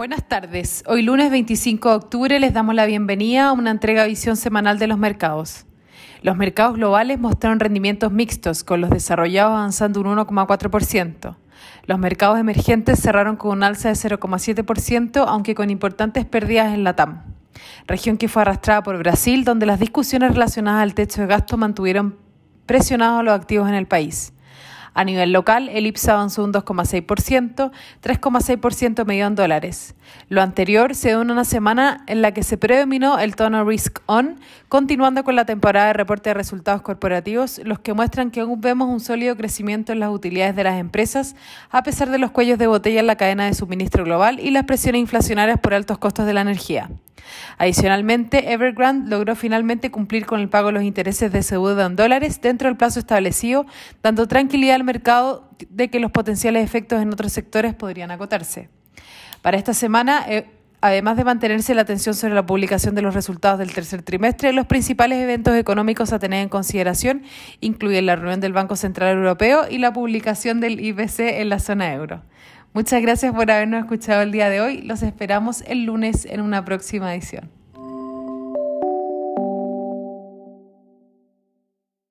Buenas tardes. Hoy lunes 25 de octubre les damos la bienvenida a una entrega visión semanal de los mercados. Los mercados globales mostraron rendimientos mixtos, con los desarrollados avanzando un 1,4%. Los mercados emergentes cerraron con un alza de 0,7%, aunque con importantes pérdidas en la TAM, región que fue arrastrada por Brasil, donde las discusiones relacionadas al techo de gasto mantuvieron presionados los activos en el país. A nivel local, el IPSA avanzó un 2,6%, 3,6% medio en dólares. Lo anterior se dio en una semana en la que se predominó el tono risk on, continuando con la temporada de reporte de resultados corporativos, los que muestran que aún vemos un sólido crecimiento en las utilidades de las empresas, a pesar de los cuellos de botella en la cadena de suministro global y las presiones inflacionarias por altos costos de la energía. Adicionalmente, Evergrande logró finalmente cumplir con el pago de los intereses de deuda en dólares dentro del plazo establecido, dando tranquilidad al mercado de que los potenciales efectos en otros sectores podrían acotarse. Para esta semana, eh, además de mantenerse la atención sobre la publicación de los resultados del tercer trimestre, los principales eventos económicos a tener en consideración incluyen la reunión del Banco Central Europeo y la publicación del IBC en la zona euro. Muchas gracias por habernos escuchado el día de hoy. Los esperamos el lunes en una próxima edición.